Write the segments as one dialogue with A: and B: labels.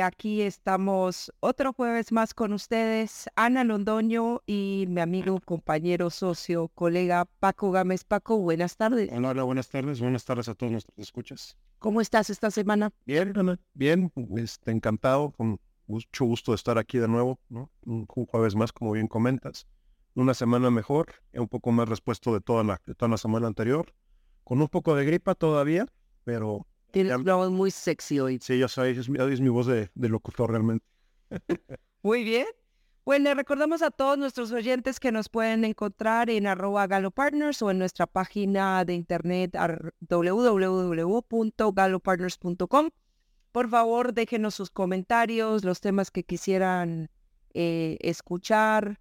A: Aquí estamos otro jueves más con ustedes, Ana Londoño y mi amigo, compañero, socio, colega Paco Gámez. Paco, buenas tardes.
B: Hola, hola, buenas tardes. Buenas tardes a todos nuestros escuchas.
A: ¿Cómo estás esta semana?
B: Bien, Ana, bien. Este, encantado, con mucho gusto de estar aquí de nuevo, ¿no? Un, un jueves más, como bien comentas. Una semana mejor, un poco más respuesto de toda la, de toda la semana anterior. Con un poco de gripa todavía, pero
A: Tienes una voz muy sexy hoy.
B: Sí, ya sabéis, es, mi- es mi voz de, de locutor realmente.
A: Muy bien. Bueno, le recordamos a todos nuestros oyentes que nos pueden encontrar en arroba galopartners o en nuestra página de internet ar- www.galopartners.com. Por favor, déjenos sus comentarios, los temas que quisieran eh, escuchar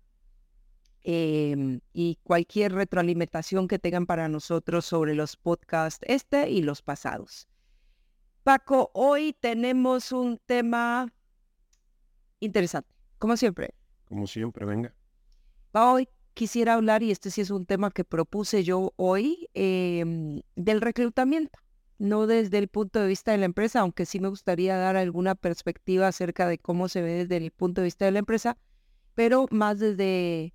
A: em, y cualquier retroalimentación que tengan para nosotros sobre los podcasts este y los pasados. Paco, hoy tenemos un tema interesante, como siempre.
B: Como siempre, venga.
A: Hoy quisiera hablar, y este sí es un tema que propuse yo hoy, em, del reclutamiento. No desde el punto de vista de la empresa, aunque sí me gustaría dar alguna perspectiva acerca de cómo se ve desde el punto de vista de la empresa, pero más desde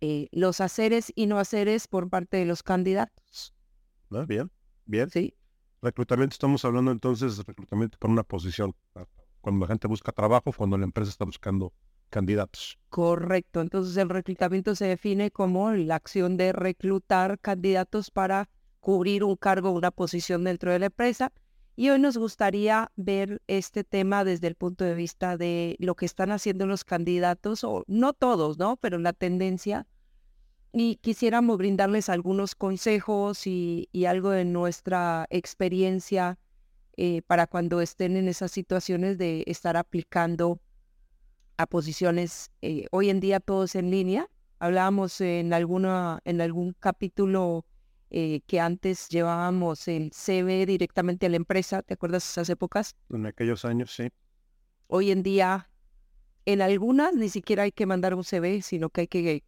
A: eh, los haceres y no haceres por parte de los candidatos.
B: ¿no? Bien, bien.
A: ¿sí?
B: Reclutamiento, estamos hablando entonces de reclutamiento para una posición. Cuando la gente busca trabajo, cuando la empresa está buscando candidatos.
A: Correcto. Entonces el reclutamiento se define como la acción de reclutar candidatos para cubrir un cargo, una posición dentro de la empresa. Y hoy nos gustaría ver este tema desde el punto de vista de lo que están haciendo los candidatos, o no todos, ¿no? Pero la tendencia. Y quisiéramos brindarles algunos consejos y, y algo de nuestra experiencia eh, para cuando estén en esas situaciones de estar aplicando a posiciones eh, hoy en día todos en línea. Hablábamos en alguna en algún capítulo eh, que antes llevábamos el CV directamente a la empresa, ¿te acuerdas esas épocas?
B: En aquellos años, sí.
A: Hoy en día en algunas ni siquiera hay que mandar un CV, sino que hay que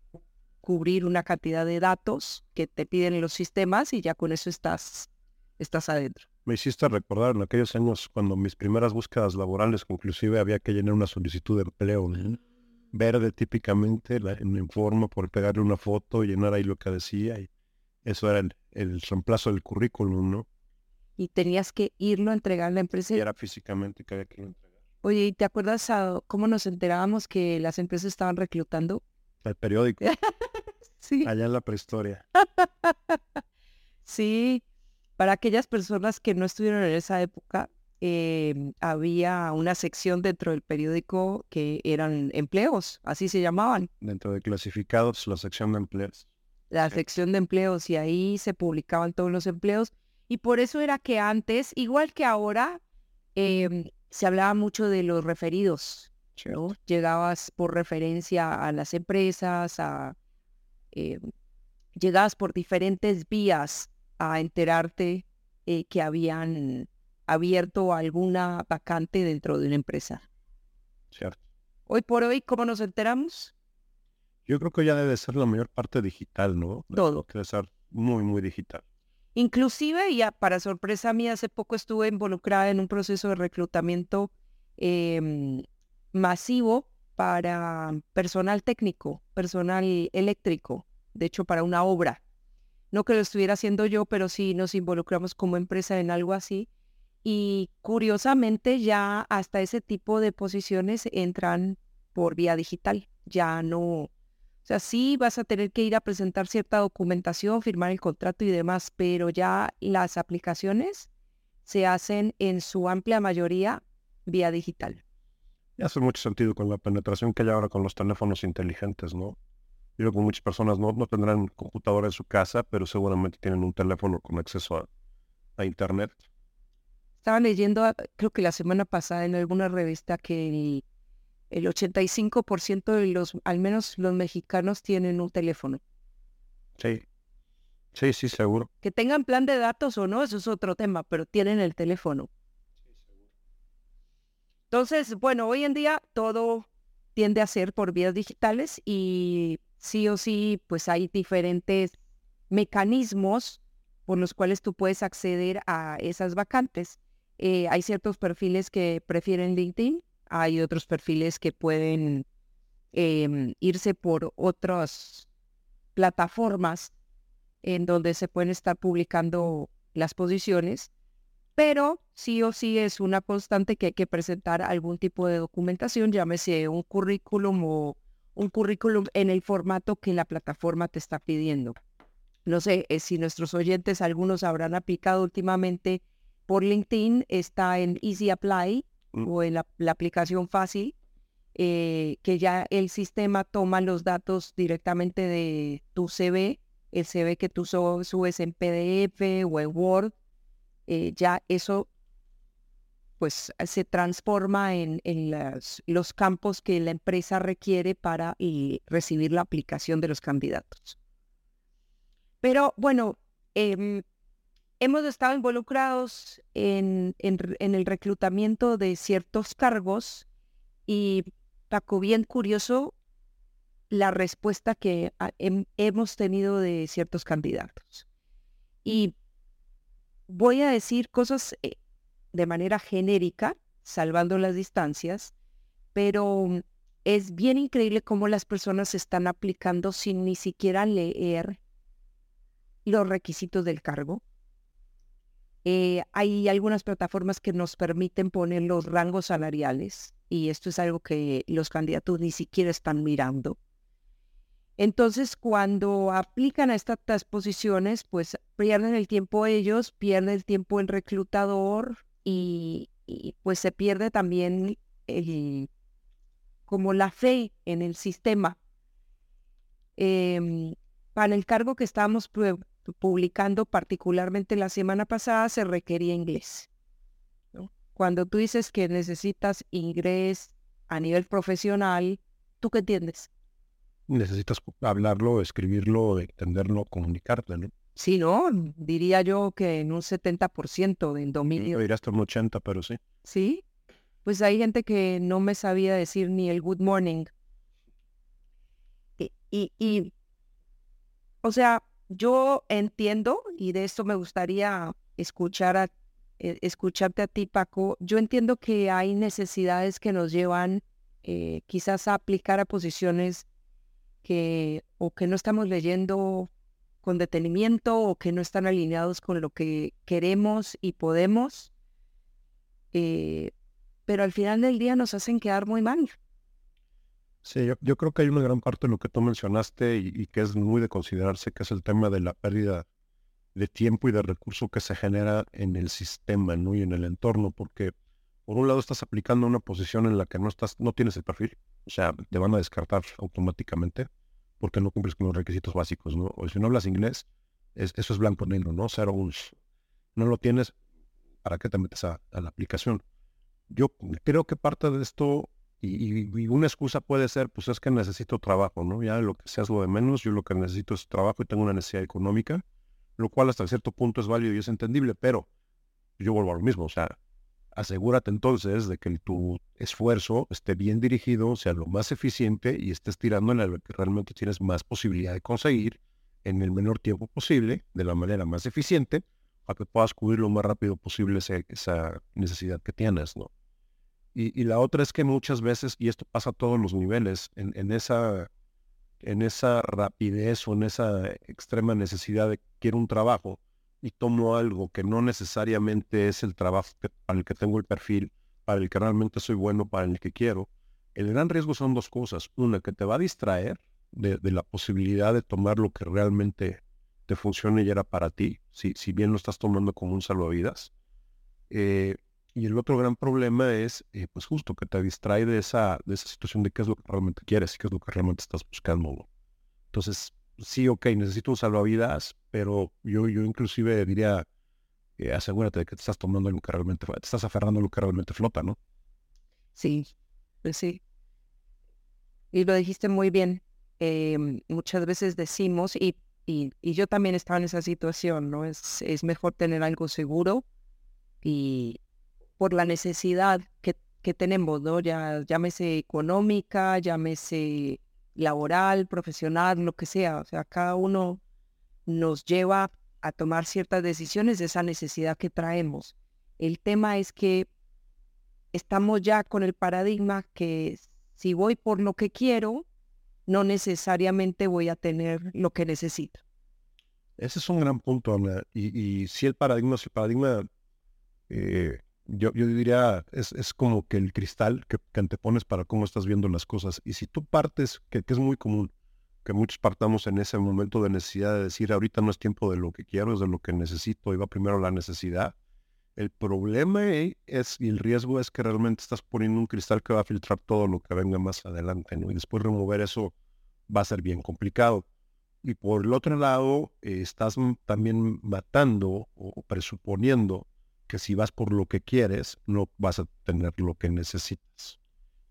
A: cubrir una cantidad de datos que te piden los sistemas y ya con eso estás estás adentro.
B: Me hiciste recordar en aquellos años cuando mis primeras búsquedas laborales, inclusive había que llenar una solicitud de empleo. ¿no? Verde típicamente, la, en, forma, por pegarle una foto, llenar ahí lo que decía. Y eso era el, el reemplazo del currículum, ¿no?
A: Y tenías que irlo a entregar a la empresa.
B: Y era físicamente que había que entregar.
A: Oye, ¿y te acuerdas a cómo nos enterábamos que las empresas estaban reclutando?
B: El periódico,
A: Sí.
B: allá en la prehistoria.
A: Sí, para aquellas personas que no estuvieron en esa época, eh, había una sección dentro del periódico que eran empleos, así se llamaban,
B: Dentro de clasificados, la sección de empleos.
A: la sección de empleos, y ahí se publicaban todos los empleos. Y por eso era que antes, igual que ahora, em, se hablaba mucho de los referidos, ¿no? Llegabas por referencia a las empresas, a, eh, llegabas por diferentes vías a enterarte eh, que habían abierto alguna vacante dentro de una empresa.
B: ¿cierto?
A: Hoy por hoy, ¿cómo nos enteramos?
B: Yo creo que ya debe ser la mayor parte digital, ¿no?
A: Todo.
B: Debe ser muy, muy digital.
A: Inclusive, ya para sorpresa mía, hace poco estuve involucrada en un proceso de reclutamiento em, masivo para personal técnico, personal eléctrico, de hecho para una obra. No que lo estuviera haciendo yo, pero sí nos involucramos como empresa en algo así. Y curiosamente ya hasta ese tipo de posiciones entran por vía digital. Ya no, o sea, sí vas a tener que ir a presentar cierta documentación, firmar el contrato y demás, pero ya las aplicaciones se hacen en su amplia mayoría vía digital.
B: Y hace mucho sentido con la penetración que hay ahora con los teléfonos inteligentes, ¿no? Yo creo que muchas personas no, no tendrán computadora en su casa, pero seguramente tienen un teléfono con acceso a, a Internet.
A: Estaba leyendo, ah, creo que la semana pasada en alguna revista que el, el 85% de los, al menos los mexicanos, tienen un teléfono.
B: Sí. Sí, sí, seguro.
A: Que tengan plan de datos o no, eso es otro tema, pero tienen el teléfono. Entonces, bueno, hoy en día todo tiende a ser por vías digitales y sí o sí, pues hay diferentes mecanismos por los cuales tú puedes acceder a esas vacantes. Eh, hay ciertos perfiles que prefieren LinkedIn, hay otros perfiles que pueden em, irse por otras plataformas en donde se pueden estar publicando las posiciones, pero sí o sí es una constante que hay que presentar algún tipo de documentación, llámese un currículum o un currículum en el formato que la plataforma te está pidiendo. No sé eh, si nuestros oyentes, algunos habrán aplicado últimamente por LinkedIn, está en Easy Apply mm. o en la, aplicación fácil, eh, que ya el sistema toma los datos directamente de tu CV, el CV que tú subes en PDF o en Word, eh, ya eso pues se transforma en, los campos que la empresa requiere para recibir la aplicación de los candidatos. Pero bueno, em, hemos estado involucrados en, el reclutamiento de ciertos cargos y Paco, bien curioso la respuesta que hemos tenido de ciertos candidatos. Y voy a decir cosas eh, de manera genérica, salvando las distancias, pero es bien increíble cómo las personas están aplicando sin ni siquiera leer los requisitos del cargo. Eh, hay algunas plataformas que nos permiten poner los rangos salariales y esto es algo que los candidatos ni siquiera están mirando. Entonces, cuando aplican a estas posiciones, pues pierden el tiempo ellos, pierden el tiempo el reclutador y, pues se pierde también como la fe en el sistema. Em, para el cargo que estábamos publicando, particularmente la semana pasada, se requería inglés. Cuando tú dices que necesitas inglés a nivel profesional, ¿tú qué entiendes?
B: Necesitas hablarlo, escribirlo, entenderlo, comunicarte, ¿no?
A: Sí, ¿no? Diría yo que en un 70% del dominio.
B: Yo diría hasta un 80, pero sí.
A: Sí, pues hay gente que no me sabía decir ni el good morning. Y, y, o sea, yo entiendo, y de esto me gustaría escuchar a, eh, escucharte a ti, Paco, yo entiendo que hay necesidades que nos llevan eh, quizás a aplicar a posiciones que o que no estamos leyendo con detenimiento o que no están alineados con lo que queremos y podemos, eh, pero al final del día nos hacen quedar muy mal.
B: Sí, yo, creo que hay una gran parte de lo que tú mencionaste y, que es muy de considerarse, que es el tema de la pérdida de tiempo y de recurso que se genera en el sistema ¿no? y en el entorno, porque por un lado estás aplicando una posición en la que no estás, no tienes el perfil, o sea, te van a descartar automáticamente porque no cumples con los requisitos básicos, ¿no? O si no hablas inglés, eso es blanco negro, ¿no? Cero uns. No lo tienes, ¿para qué te metes a, la aplicación? Yo creo que parte de esto, y, una excusa puede ser, pues es que necesito trabajo, ¿no? Ya lo que seas lo de menos, yo lo que necesito es trabajo y tengo una necesidad económica, lo cual hasta cierto punto es válido y es entendible, pero yo vuelvo a lo mismo, o sea, asegúrate entonces de que tu esfuerzo esté bien dirigido, sea lo más eficiente y estés tirando en lo que realmente tienes más posibilidad de conseguir en el menor tiempo posible, de la manera más eficiente, para que puedas cubrir lo más rápido posible esa necesidad que tienes, ¿no? Y, la otra es que muchas veces, y esto pasa a todos los niveles, en, esa, en esa rapidez o en esa extrema necesidad de quiero un trabajo, y tomo algo que no necesariamente es el trabajo para el que tengo el perfil, para el que realmente soy bueno, para el que quiero, el gran riesgo son dos cosas. Una, que te va a distraer de, la posibilidad de tomar lo que realmente te funcione y era para ti, si, si bien lo estás tomando como un salvavidas. Eh, y el otro gran problema es, eh, pues justo, que te distrae de esa, de esa situación de qué es lo que realmente quieres y qué es lo que realmente estás buscando. Entonces, sí, ok, necesito un salvavidas, pero yo, yo inclusive diría, asegúrate de que te estás tomando lo que realmente, te estás aferrando a lo que realmente flota, ¿no?
A: Sí, pues sí. Y lo dijiste muy bien. Em, muchas veces decimos, y, y, yo también estaba en esa situación, ¿no? Es, es mejor tener algo seguro y por la necesidad que, que tenemos, ¿no? Ya, llámese económica, llámese laboral, profesional, lo que sea. O sea, cada uno nos lleva a tomar ciertas decisiones de esa necesidad que traemos. El tema es que estamos ya con el paradigma que si voy por lo que quiero, no necesariamente voy a tener lo que necesito.
B: Ese es un gran punto, Ana. Y, si el paradigma, si el paradigma, eh, yo, yo, diría, es, es, como que el cristal que, que, antepones para cómo estás viendo las cosas. Y si tú partes, que, que, es muy común, que muchos partamos en ese momento de necesidad de decir, ahorita no es tiempo de lo que quiero, es de lo que necesito, y va primero la necesidad. El problema es, y el riesgo es que realmente estás poniendo un cristal que va a filtrar todo lo que venga más adelante, ¿no? Y después remover eso va a ser bien complicado. Y por el otro lado, eh, estás también matando o presuponiendo que si vas por lo que quieres, no vas a tener lo que necesitas.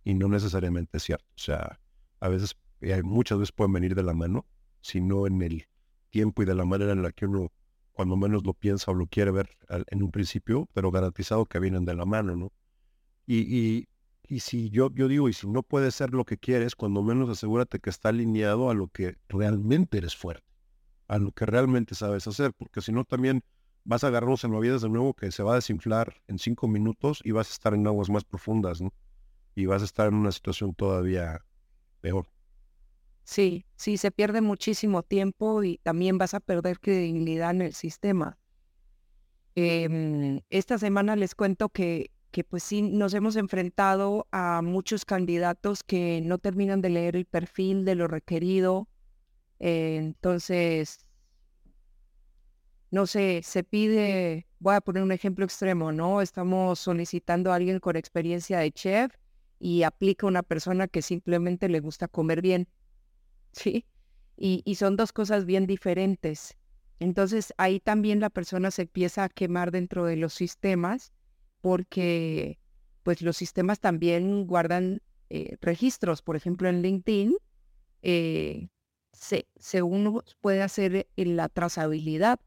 B: Y no necesariamente es cierto. O sea, a veces, hay muchas veces pueden venir de la mano, sino en el tiempo y de la manera en la que uno cuando menos lo piensa o lo quiere ver en un principio, pero garantizado que vienen de la mano, ¿no? Y, y, y si yo, yo digo, y si no puede ser lo que quieres, cuando menos asegúrate que está alineado a lo que realmente eres fuerte, a lo que realmente sabes hacer, porque si no también vas a agarrarnos en vida de nuevo que se va a desinflar en cinco minutos y vas a estar en aguas más profundas. Y vas a estar en una situación todavía peor.
A: Sí, sí, se pierde muchísimo tiempo y también vas a perder credibilidad en el sistema. Em, esta semana les cuento que que pues sí nos hemos enfrentado a muchos candidatos que no terminan de leer el perfil de lo requerido. Entonces, no sé, se pide, voy a poner un ejemplo extremo, ¿no? Estamos solicitando a alguien con experiencia de chef y aplica una persona que simplemente le gusta comer bien, ¿sí? Y, y son dos cosas bien diferentes. Entonces ahí también la persona se empieza a quemar dentro de los sistemas porque pues los sistemas también guardan eh, registros. Por ejemplo, en LinkedIn eh, se, uno puede hacer la trazabilidad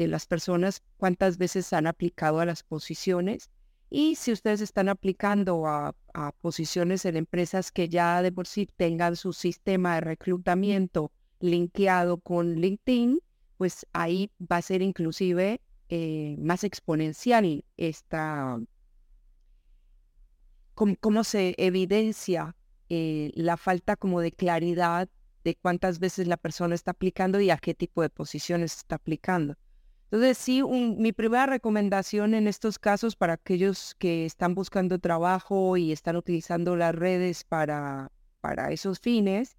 A: de las personas, cuántas veces han aplicado a las posiciones y si ustedes están aplicando a, posiciones en empresas que ya de por sí tengan su sistema de reclutamiento linkeado con LinkedIn, pues ahí va a ser inclusive eh, más exponencial esta, cómo, se evidencia eh, la falta como de claridad de cuántas veces la persona está aplicando y a qué tipo de posiciones está aplicando. Entonces, sí, mi primera recomendación en estos casos para aquellos que están buscando trabajo y están utilizando las redes para, para esos fines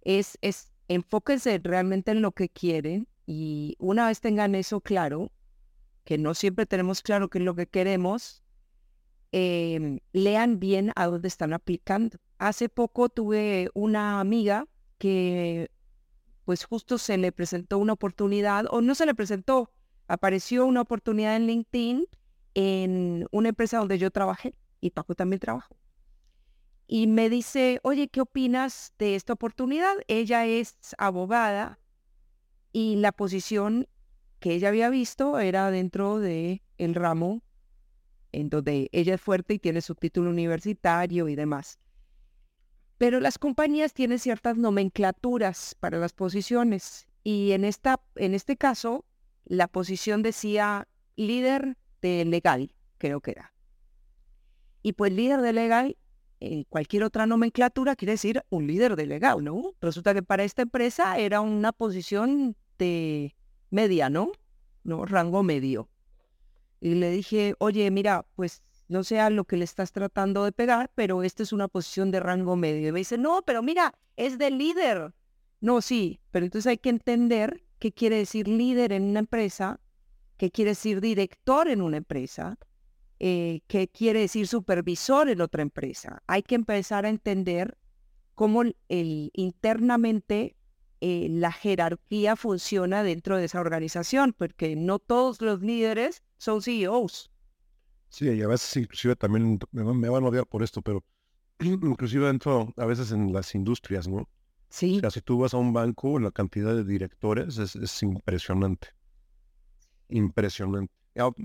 A: es, es enfóquense realmente en lo que quieren y una vez tengan eso claro, que no siempre tenemos claro qué es lo que queremos, em, lean bien a dónde están aplicando. Hace poco tuve una amiga que pues justo se le presentó una oportunidad, o no se le presentó, apareció una oportunidad en LinkedIn en una empresa donde yo trabajé y Paco también trabajó. Y me dice, oye, ¿qué opinas de esta oportunidad? Ella es abogada y la posición que ella había visto era dentro de el ramo en donde ella es fuerte y tiene su título universitario y demás. Pero las compañías tienen ciertas nomenclaturas para las posiciones y en, esta, en este caso la posición decía líder de legal, creo que era. Y pues líder de legal, en cualquier otra nomenclatura quiere decir un líder de legal, ¿no? Resulta que para esta empresa era una posición de media, ¿no? ¿no? Rango medio. Y le dije, oye, mira, pues no sea lo que le estás tratando de pegar, pero esta es una posición de rango medio. Y me dice, no, pero mira, es de líder. No, sí, pero entonces hay que entender qué quiere decir líder en una empresa, qué quiere decir director en una empresa, eh, qué quiere decir supervisor en otra empresa. Hay que empezar a entender cómo internamente eh, la jerarquía funciona dentro de esa organización, porque no todos los líderes son CEOs.
B: Sí, y a veces inclusive también me van a odiar por esto, pero inclusive dentro, a veces en las industrias, ¿no?
A: Sí.
B: O sea, si tú vas a un banco, la cantidad de directores es, impresionante. Impresionante.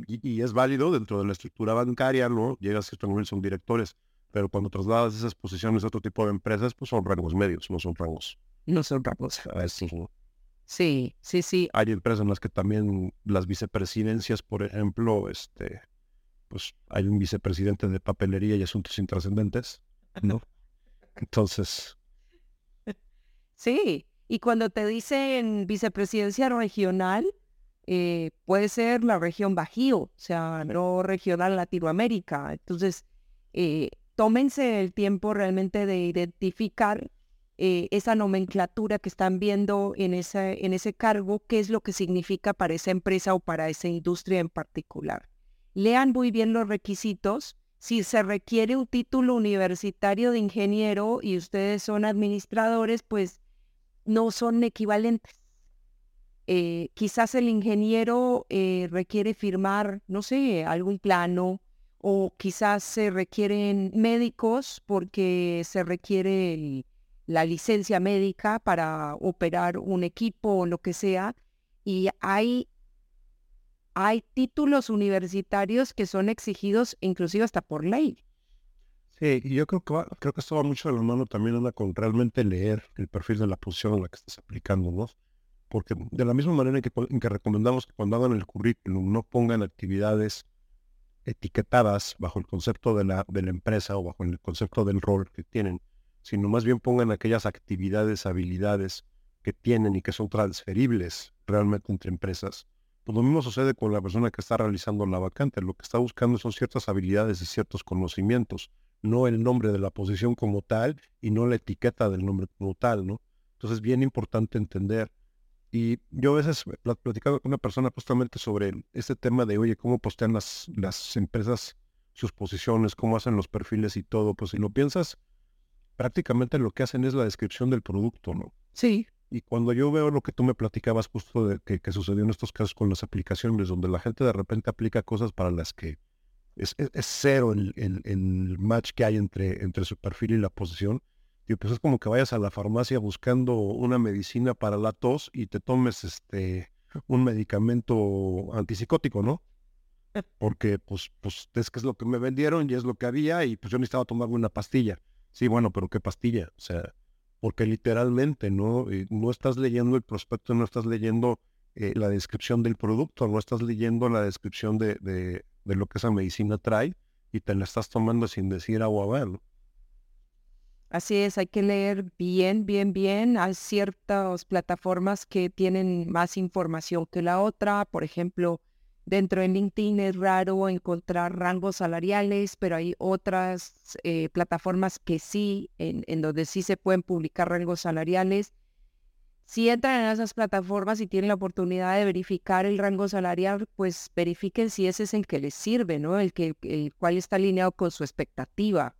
B: Y, es válido dentro de la estructura bancaria, ¿no? Llegas a cierto nivel, son directores, pero cuando trasladas esas posiciones a otro tipo de empresas, pues son rangos medios, no son rangos
A: no son otra cosa. Sí, sí, sí.
B: Hay empresas en las que también las vicepresidencias, por ejemplo, este, pues hay un vicepresidente de papelería y asuntos intrascendentes, ¿no? Entonces...
A: Sí, y cuando te dicen vicepresidencia regional, eh, puede ser la región Bajío, o sea, no regional Latinoamérica. Entonces, eh, tómense el tiempo realmente de identificar eh, esa nomenclatura que están viendo en ese, en ese cargo, qué es lo que significa para esa empresa o para esa industria en particular. Lean muy bien los requisitos. Si se requiere un título universitario de ingeniero y ustedes son administradores, pues no son equivalentes. Eh, quizás el ingeniero eh, requiere firmar, no sé, algún plano o quizás se requieren médicos porque se requiere la licencia médica para operar un equipo o lo que sea. Y hay, hay títulos universitarios que son exigidos inclusive hasta por ley.
B: Sí, y yo creo que creo que esto va mucho de la mano también anda con realmente leer el perfil de la posición en la que estás aplicando, ¿no? Porque de la misma manera en que, en que recomendamos que cuando hagan el currículum no pongan actividades etiquetadas bajo el concepto de la, de la empresa o bajo el concepto del rol que tienen, sino más bien pongan aquellas actividades, habilidades que tienen y que son transferibles realmente entre empresas. Pues lo mismo sucede con la persona que está realizando la vacante. Lo que está buscando son ciertas habilidades y ciertos conocimientos, no el nombre de la posición como tal y no la etiqueta del nombre como tal, ¿no? Entonces es bien importante entender. Y yo a veces platicado con una persona justamente sobre este tema de, oye, cómo postean las, las empresas sus posiciones, cómo hacen los perfiles y todo. Pues si lo piensas, prácticamente lo que hacen es la descripción del producto, ¿no?
A: Sí.
B: Y cuando yo veo lo que tú me platicabas justo de que, sucedió en estos casos con las aplicaciones, donde la gente de repente aplica cosas para las que es, cero el, el, match que hay entre, entre su perfil y la posición, y pues es como que vayas a la farmacia buscando una medicina para la tos y te tomes este un medicamento antipsicótico, ¿no? Porque pues, pues es que es lo que me vendieron y es lo que había y pues yo necesitaba tomarme una pastilla. Sí, bueno, pero ¿qué pastilla? O sea, porque literalmente no, eh, no estás leyendo el prospecto, no estás leyendo eh, la descripción del producto, no estás leyendo la descripción de, de, lo que esa medicina trae y te la estás tomando sin decir agua a
A: Así es, hay que leer bien, bien, bien. Hay ciertas plataformas que tienen más información que la otra. Por ejemplo, Dentro de LinkedIn es raro encontrar rangos salariales, pero hay otras eh, plataformas que sí, en, donde sí se pueden publicar rangos salariales. Si entran en esas plataformas y tienen la oportunidad de verificar el rango salarial, pues verifiquen si ese es el que les sirve, ¿no? El, que, el cual está alineado con su expectativa.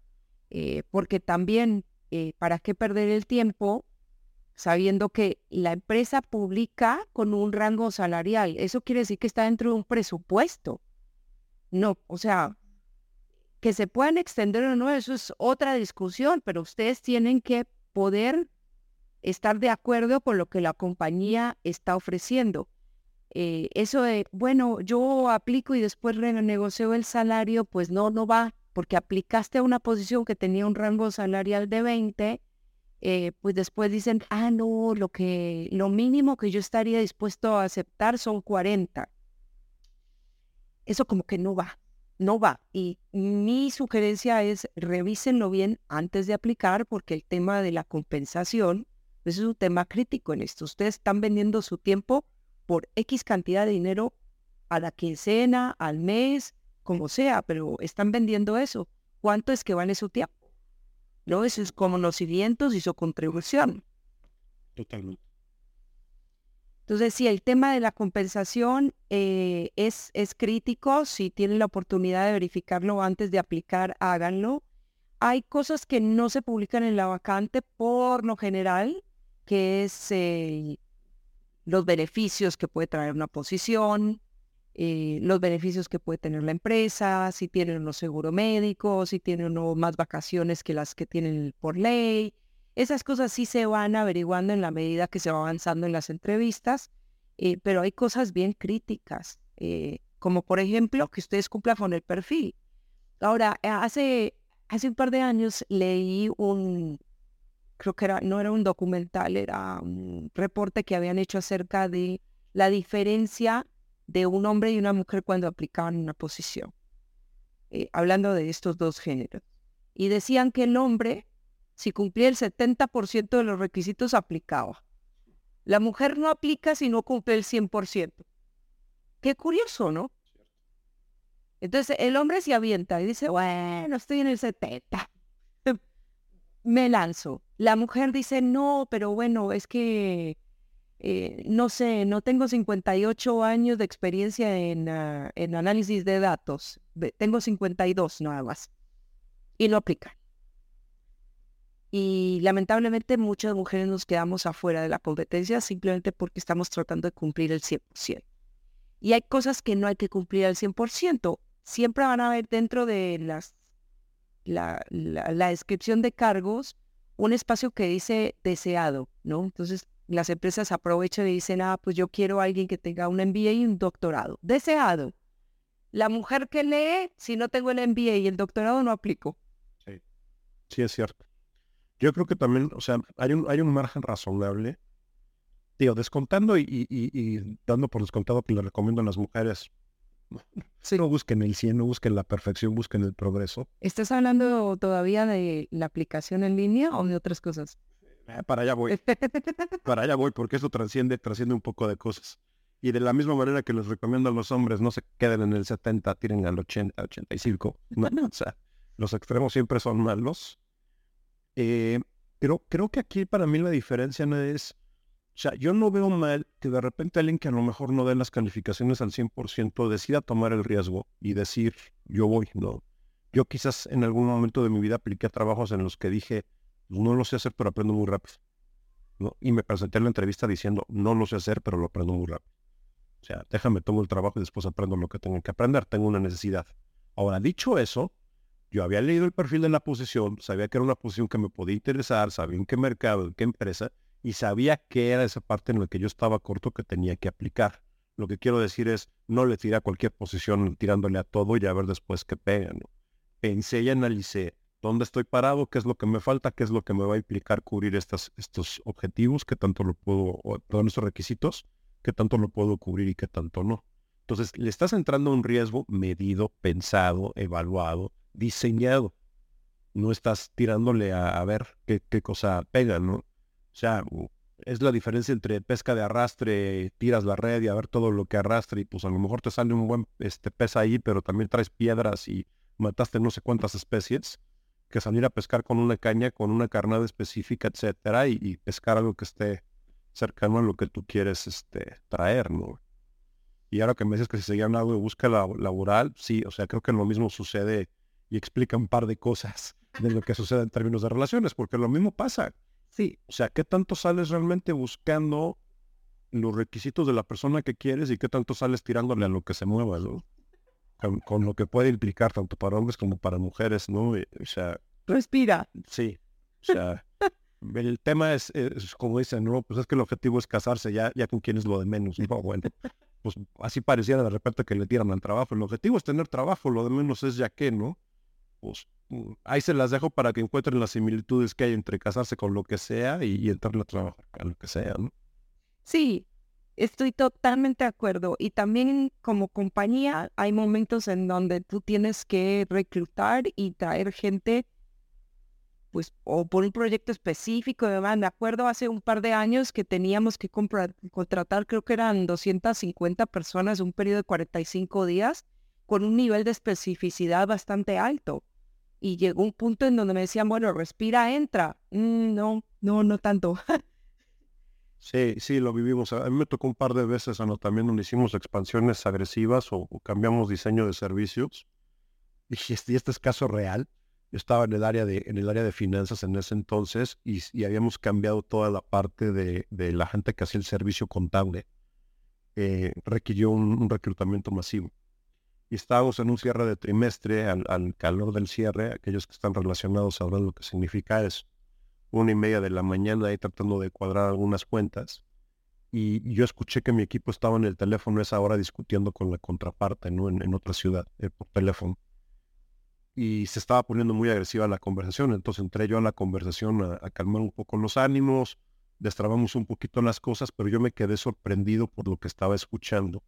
A: Eh, porque también, eh, ¿para qué perder el tiempo sabiendo que la empresa publica con un rango salarial. Eso quiere decir que está dentro de un presupuesto. No, o sea, que se puedan extender o no, eso es otra discusión, pero ustedes tienen que poder estar de acuerdo con lo que la compañía está ofreciendo. Eh, eso de, bueno, yo aplico y después renegocio el salario, pues no, no va, porque aplicaste a una posición que tenía un rango salarial de 20 eh, pues después dicen, ah, no, lo, que, lo mínimo que yo estaría dispuesto a aceptar son 40. Eso como que no va, no va. Y mi sugerencia es revísenlo bien antes de aplicar porque el tema de la compensación pues, es un tema crítico en esto. Ustedes están vendiendo su tiempo por X cantidad de dinero a la quincena, al mes, como sea, pero están vendiendo eso. ¿Cuánto es que vale su tiempo? ¿no? Eso es conocimientos y su contribución.
B: Totalmente.
A: Entonces, sí, el tema de la compensación eh, es, es crítico. Si tienen la oportunidad de verificarlo antes de aplicar, háganlo. Hay cosas que no se publican en la vacante por lo general, que es eh, los beneficios que puede traer una posición, eh, los beneficios que puede tener la empresa, si tienen unos seguro médico, si tienen uno más vacaciones que las que tienen por ley. Esas cosas sí se van averiguando en la medida que se va avanzando en las entrevistas, eh, pero hay cosas bien críticas, como por ejemplo que ustedes cumplan con el perfil. Ahora, hace, hace un par de años leí un, creo que era, no era un documental, era un reporte que habían hecho acerca de la diferencia de un hombre y una mujer cuando aplicaban una posición. eh, hablando de estos dos géneros. Y decían que el hombre, si cumplía el 70% de los requisitos, aplicaba. La mujer no aplica si no cumple el 100%. Qué curioso, ¿no? Entonces el hombre se avienta y dice, bueno, estoy en el 70. Me lanzo. La mujer dice, no, pero bueno, es que, eh, no sé, no tengo 58 años de experiencia en, ah, en análisis de datos. Tengo 52 nada más. Y no aplica. Y lamentablemente muchas mujeres nos quedamos afuera de la competencia simplemente porque estamos tratando de cumplir el 100%. Y hay cosas que no hay que cumplir al 100%. Siempre van a haber dentro de las, la, la, descripción de cargos un espacio que dice deseado, ¿no? Entonces las empresas aprovechan y dicen, ah, pues yo quiero a alguien que tenga un MBA y un doctorado. Deseado. La mujer que lee, si no tengo el MBA y el doctorado, no aplico.
B: Sí, sí es cierto. Yo creo que también, o sea, hay un, hay un margen razonable. Digo, descontando y, dando por descontado que le recomiendo a las mujeres, sí. no busquen el 100, no busquen la perfección, busquen el progreso.
A: ¿Estás hablando todavía de la aplicación en línea o de otras cosas?
B: Eh, para allá voy. para allá voy, porque eso trasciende, trasciende un poco de cosas. Y de la misma manera que les recomiendo a los hombres, no se queden en el 70, tiren al 80, 85. No, no, o sea, los extremos siempre son malos. Eh, pero creo que aquí para mí la diferencia no es, o sea, yo no veo mal que de repente alguien que a lo mejor no dé las calificaciones al 100% decida tomar el riesgo y decir, yo voy, ¿no? Yo quizás en algún momento de mi vida apliqué a trabajos en los que dije, no lo sé hacer, pero aprendo muy rápido. ¿no? Y me presenté en la entrevista diciendo, no lo sé hacer, pero lo aprendo muy rápido. O sea, déjame, tomo el trabajo y después aprendo lo que tengo que aprender. Tengo una necesidad. Ahora, dicho eso, yo había leído el perfil de la posición, sabía que era una posición que me podía interesar, sabía en qué mercado, en qué empresa, y sabía que era esa parte en la que yo estaba corto que tenía que aplicar. Lo que quiero decir es, no le tiré a cualquier posición tirándole a todo y a ver después qué pega. Pensé y analicé dónde estoy parado, qué es lo que me falta, qué es lo que me va a implicar cubrir estos objetivos, qué tanto lo puedo, todos estos requisitos, qué tanto lo puedo cubrir y qué tanto no. Entonces, le estás entrando a un riesgo medido, pensado, evaluado, diseñado. No estás tirándole a, ver qué, qué, cosa pega, ¿no? O sea, es la diferencia entre pesca de arrastre, tiras la red y a ver todo lo que arrastre y pues a lo mejor te sale un buen este, pez ahí, pero también traes piedras y mataste no sé cuántas especies, que salir a pescar con una caña, con una carnada específica, etcétera, y, pescar algo que esté cercano a lo que tú quieres este, traer, ¿no? Y ahora que me dices que si seguían algo de búsqueda laboral, sí, o sea, creo que lo mismo sucede y explica un par de cosas de lo que sucede en términos de relaciones, porque lo mismo pasa.
A: Sí.
B: O sea, ¿qué tanto sales realmente buscando los requisitos de la persona que quieres y qué tanto sales tirándole a lo que se mueva, ¿no? Con, lo que puede implicar tanto para hombres como para mujeres, ¿no? O sea...
A: Respira.
B: Sí. O sea, el tema es, como dicen, ¿no? Pues es que el objetivo es casarse, ya, ya con quién es lo de menos. No, bueno, pues así pareciera de repente que le tiran al trabajo. El objetivo es tener trabajo, lo de menos es ya que, ¿no? Pues, mm, ahí se las dejo para que encuentren las similitudes que hay entre casarse con lo que sea y, entrarle a trabajar con lo que sea, ¿no?
A: Sí, estoy totalmente de acuerdo. Y también como compañía hay momentos en donde tú tienes que reclutar y traer gente, pues, o por un proyecto específico. Además, me acuerdo hace un par de años que teníamos que contratar, creo que eran 250 personas, un periodo de 45 días, con un nivel de especificidad bastante alto y llegó un punto en donde me decían, bueno, respira, entra. Mm, no, no, no tanto.
B: sí, sí, lo vivimos. A mí me tocó un par de veces ¿no? también donde hicimos expansiones agresivas o, cambiamos diseño de servicios. Y este, este es caso real. Yo estaba en el área de, en el área de finanzas en ese entonces y, habíamos cambiado toda la parte de, la gente que hacía el servicio contable. Eh, requirió un reclutamiento masivo estábamos en un cierre de trimestre, al, calor del cierre, aquellos que están relacionados sabrán lo que significa, es una y media de la mañana ahí tratando de cuadrar algunas cuentas. Y yo escuché que mi equipo estaba en el teléfono esa hora discutiendo con la contraparte, ¿no? En, otra ciudad, eh, por teléfono. Y se estaba poniendo muy agresiva la conversación, entonces entré yo a la conversación a calmar un poco los ánimos, destrabamos un poquito las cosas, pero yo me quedé sorprendido por lo que estaba escuchando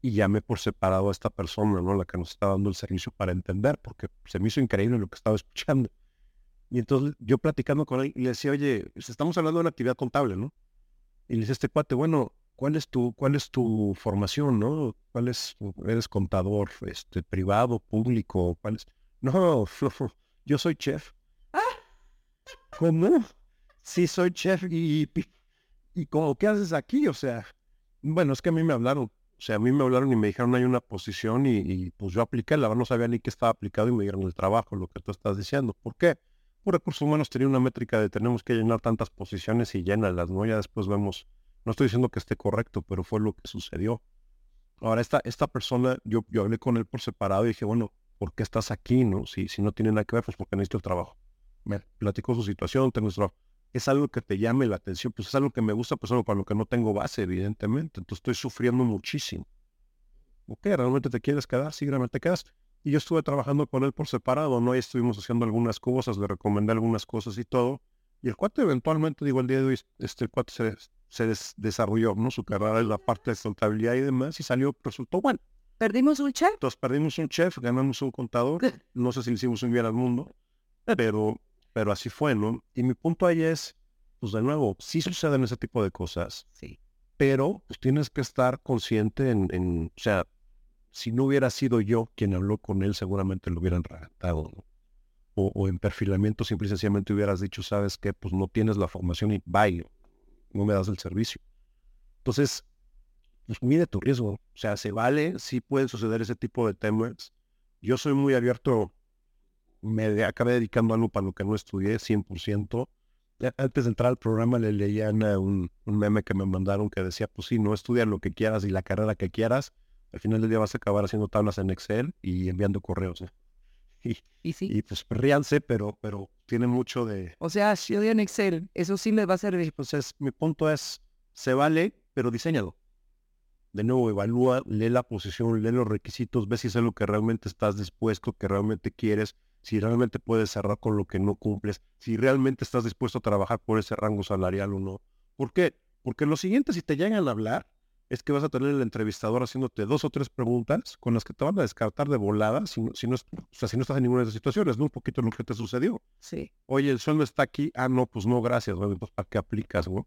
B: y llamé por separado a esta persona, ¿no? La que nos estaba dando el servicio para entender, porque se me hizo increíble lo que estaba escuchando. Y entonces yo platicando con él, le decía, oye, pues, estamos hablando de una actividad contable, ¿no? Y le dice este cuate, bueno, ¿cuál es tu, cuál es tu formación, no? ¿Cuál es, eres contador, este, privado, público? ¿Cuál es? No, yo soy chef. ¿Cómo? Sí, soy chef y, y, y como, ¿qué haces aquí? O sea, bueno, es que a mí me hablaron, o sea, a mí me hablaron y me dijeron hay una posición y, pues yo apliqué, la verdad no sabía ni qué estaba aplicado y me dieron el trabajo, lo que tú estás diciendo. ¿Por qué? Por recursos humanos tenía una métrica de tenemos que llenar tantas posiciones y llénalas, ¿no? Ya después vemos, no estoy diciendo que esté correcto, pero fue lo que sucedió. Ahora, esta, esta persona, yo, yo hablé con él por separado y dije, bueno, ¿por qué estás aquí, no? Si, si no tiene nada que ver, pues porque necesito el trabajo. Me platicó su situación, tengo el trabajo es algo que te llame la atención, pues es algo que me gusta, pues algo para lo que no tengo base, evidentemente. Entonces estoy sufriendo muchísimo. Ok, ¿realmente te quieres quedar? Sí, realmente te quedas. Y yo estuve trabajando con él por separado, ¿no? Y estuvimos haciendo algunas cosas, le recomendé algunas cosas y todo. Y el cuate eventualmente, digo, el día de hoy, este el cuate se, se desarrolló, ¿no? Su carrera en la parte de contabilidad y demás, y salió, resultó bueno.
A: ¿Perdimos un chef?
B: Entonces perdimos un chef, ganamos un contador. No sé si le hicimos un bien al mundo, pero pero así fue, ¿no? Y mi punto ahí es, pues de nuevo, sí suceden ese tipo de cosas.
A: Sí.
B: Pero pues tienes que estar consciente en, en o sea, si no hubiera sido yo quien habló con él, seguramente lo hubieran reventado, ¿no? O, o, en perfilamiento simple y sencillamente hubieras dicho, sabes qué, pues no tienes la formación y bye, no me das el servicio. Entonces, pues mide tu riesgo. O sea, se vale, sí pueden suceder ese tipo de temas. Yo soy muy abierto me acabé dedicando a algo para lo que no estudié 100%. Antes de entrar al programa le leía un, un, meme que me mandaron que decía, pues sí, no estudia lo que quieras y la carrera que quieras. Al final del día vas a acabar haciendo tablas en Excel y enviando correos. Y,
A: y, sí.
B: y pues ríanse, pero, pero tiene mucho de...
A: O sea, si en Excel, eso sí me va a servir.
B: Pues es, mi punto es, se vale, pero diseñalo. De nuevo, evalúa, lee la posición, lee los requisitos, ve si es lo que realmente estás dispuesto, que realmente quieres si realmente puedes cerrar con lo que no cumples, si realmente estás dispuesto a trabajar por ese rango salarial o no. ¿Por qué? Porque lo siguiente, si te llegan a hablar, es que vas a tener el entrevistador haciéndote dos o tres preguntas con las que te van a descartar de volada si no, si no, o sea, si no estás en ninguna de esas situaciones, ¿no? Un poquito lo que te sucedió.
A: Sí.
B: Oye, el sueldo está aquí. Ah, no, pues no, gracias. Entonces, ¿para qué aplicas, no?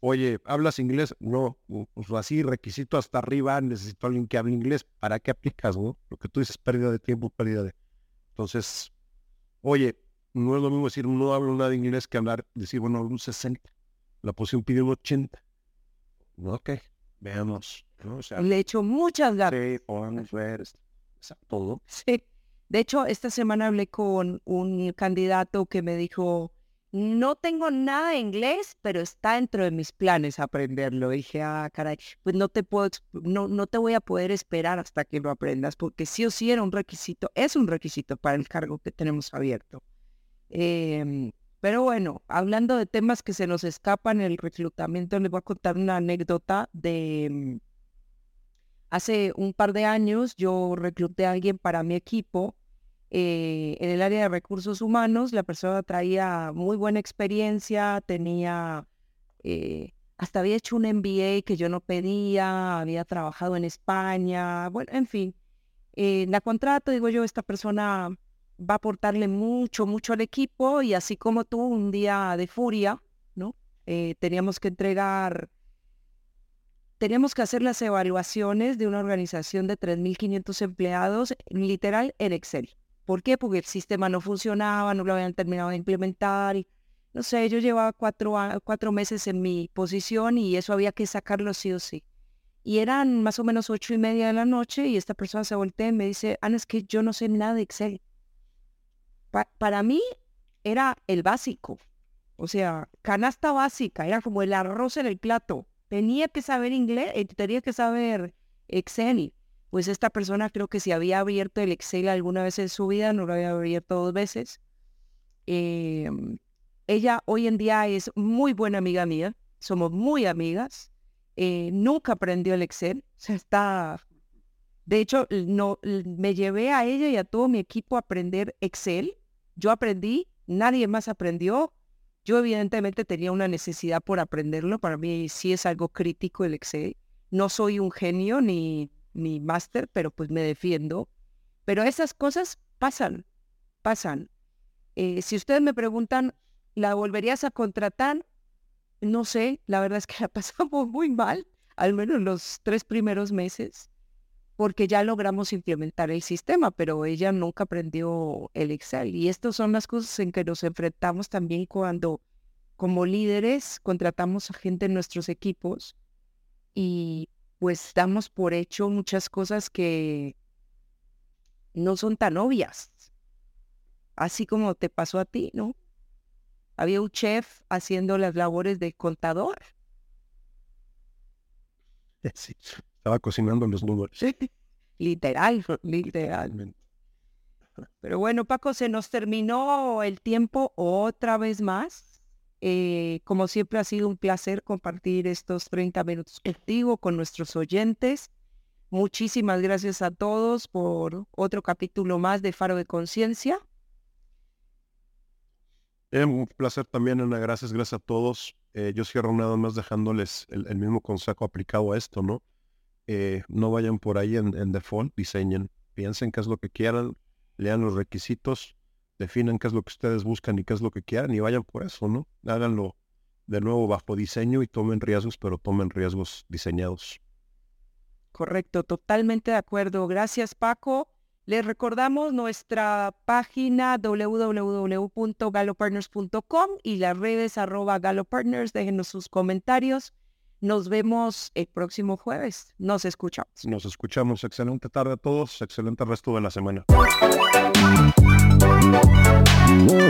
B: Oye, ¿hablas inglés? No, pues así, requisito hasta arriba, necesito alguien que hable inglés. ¿Para qué aplicas, no? Lo que tú dices, pérdida de tiempo, pérdida de... Entonces, oye, no es lo mismo decir no hablo nada de inglés que hablar, decir, bueno, un 60. La posición pide un 80. Ok, veamos.
A: Le echo muchas ganas.
B: Sí, podemos ver todo.
A: Sí. De hecho, esta semana hablé con un candidato que me dijo, no tengo nada de inglés, pero está dentro de mis planes aprenderlo. dije, ah, caray, pues no te puedo, no, no te voy a poder esperar hasta que lo aprendas, porque sí o sí era un requisito, es un requisito para el cargo que tenemos abierto. Em, pero bueno, hablando de temas que se nos escapan en el reclutamiento, les voy a contar una anécdota de em, hace un par de años yo recluté a alguien para mi equipo eh, en el área de recursos humanos, la persona traía muy buena experiencia, tenía, eh, hasta había hecho un MBA que yo no pedía, había trabajado en España, bueno, en fin. Eh, la contrato, digo yo, esta persona va a aportarle mucho, mucho al equipo y así como tú, un día de furia, ¿no? teníamos que entregar, teníamos que hacer las evaluaciones de una organización de 3.500 empleados, literal, en Excel. ¿Por qué? Porque el sistema no funcionaba, no lo habían terminado de implementar. Y, no sé, yo llevaba cuatro, meses en mi posición y eso había que sacarlo sí o sí. Y eran más o menos ocho y media de la noche y esta persona se voltea y me dice, Ana, es que yo no sé nada de Excel. para mí era el básico. O sea, canasta básica, era como el arroz en el plato. Tenía que saber inglés, eh, tenía que saber Excel pues esta persona creo que si había abierto el Excel alguna vez en su vida, no lo había abierto dos veces. Em, ella hoy en día es muy buena amiga mía, somos muy amigas. Eh, nunca aprendió el Excel, o está... De hecho, no, me llevé a ella y a todo mi equipo a aprender Excel. Yo aprendí, nadie más aprendió. Yo evidentemente tenía una necesidad por aprenderlo. Para mí sí es algo crítico el Excel. No soy un genio ni mi máster, pero pues me defiendo. Pero esas cosas pasan, pasan. Eh, si ustedes me preguntan, ¿la volverías a contratar? No sé, la verdad es que la pasamos muy mal, al menos los tres primeros meses, porque ya logramos implementar el sistema, pero ella nunca aprendió el Excel. Y estas son las cosas en que nos enfrentamos también cuando como líderes contratamos a gente en nuestros equipos y pues damos por hecho muchas cosas que no son tan obvias. Así como te pasó a ti, ¿no? Había un chef haciendo las labores de contador.
B: Sí, estaba cocinando los números.
A: Literal, literalmente. Pero bueno, Paco, se nos terminó el tiempo otra vez más. Eh, como siempre ha sido un placer compartir estos 30 minutos contigo, con nuestros oyentes. Muchísimas gracias a todos por otro capítulo más de Faro de Conciencia.
B: Es un placer también, Ana. Gracias, gracias a todos. Eh, yo cierro nada más dejándoles el, mismo consejo aplicado a esto, ¿no? Eh, no vayan por ahí en, en default, diseñen, piensen qué es lo que quieran, lean los requisitos, definan qué es lo que ustedes buscan y qué es lo que quieran y vayan por eso, ¿no? Háganlo de nuevo bajo diseño y tomen riesgos, pero tomen riesgos diseñados.
A: Correcto, totalmente de acuerdo. Gracias, Paco. Les recordamos nuestra página www.galopartners.com y las redes arroba galopartners. Déjenos sus comentarios. Nos vemos el próximo jueves. Nos escuchamos.
B: Nos escuchamos. Excelente tarde a todos. Excelente resto de la semana. Whoa.